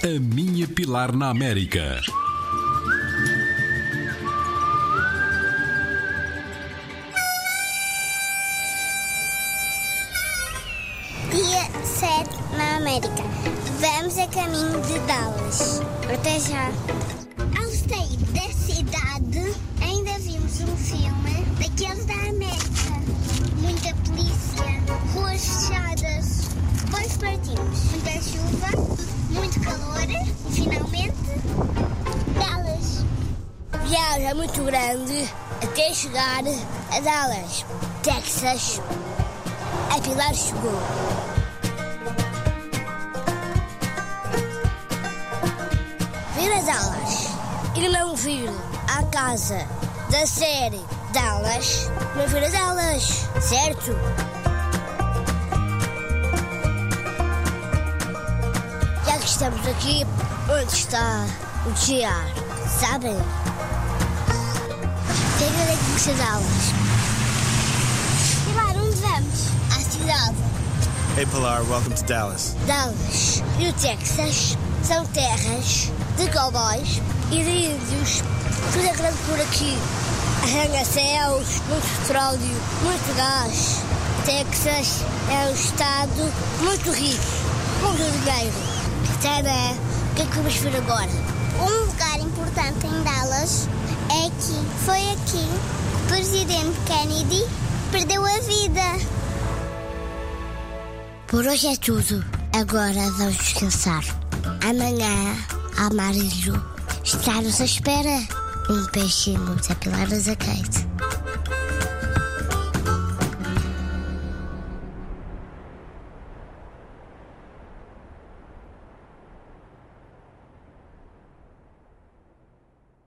A minha Pilar na América. Dia 7 na América. Vamos a caminho de Dallas. Até já. Viagem muito grande até chegar a Dallas, Texas. A Pilar chegou. Vir a Dallas e não vir à casa da série Dallas, não vir a Dallas, certo? Já que estamos aqui, onde está o Tiar? Sabem? Com Dallas. Pilar, onde vamos? À cidade. Hey Pilar, welcome to Dallas. Dallas e o Texas são terras de cowboys e de índios. Tudo é grande por aqui. Arranha-céus, muito petróleo, muito gás. Texas é um estado muito rico, muito dinheiro. Tana, o que é que vamos ver agora? Um lugar importante em Dallas é aqui. Foi aqui que o presidente Kennedy perdeu a vida. Por hoje é tudo. Agora vamos descansar. Amanhã, Amarillo está-nos à espera. Um beijinho da da Kate.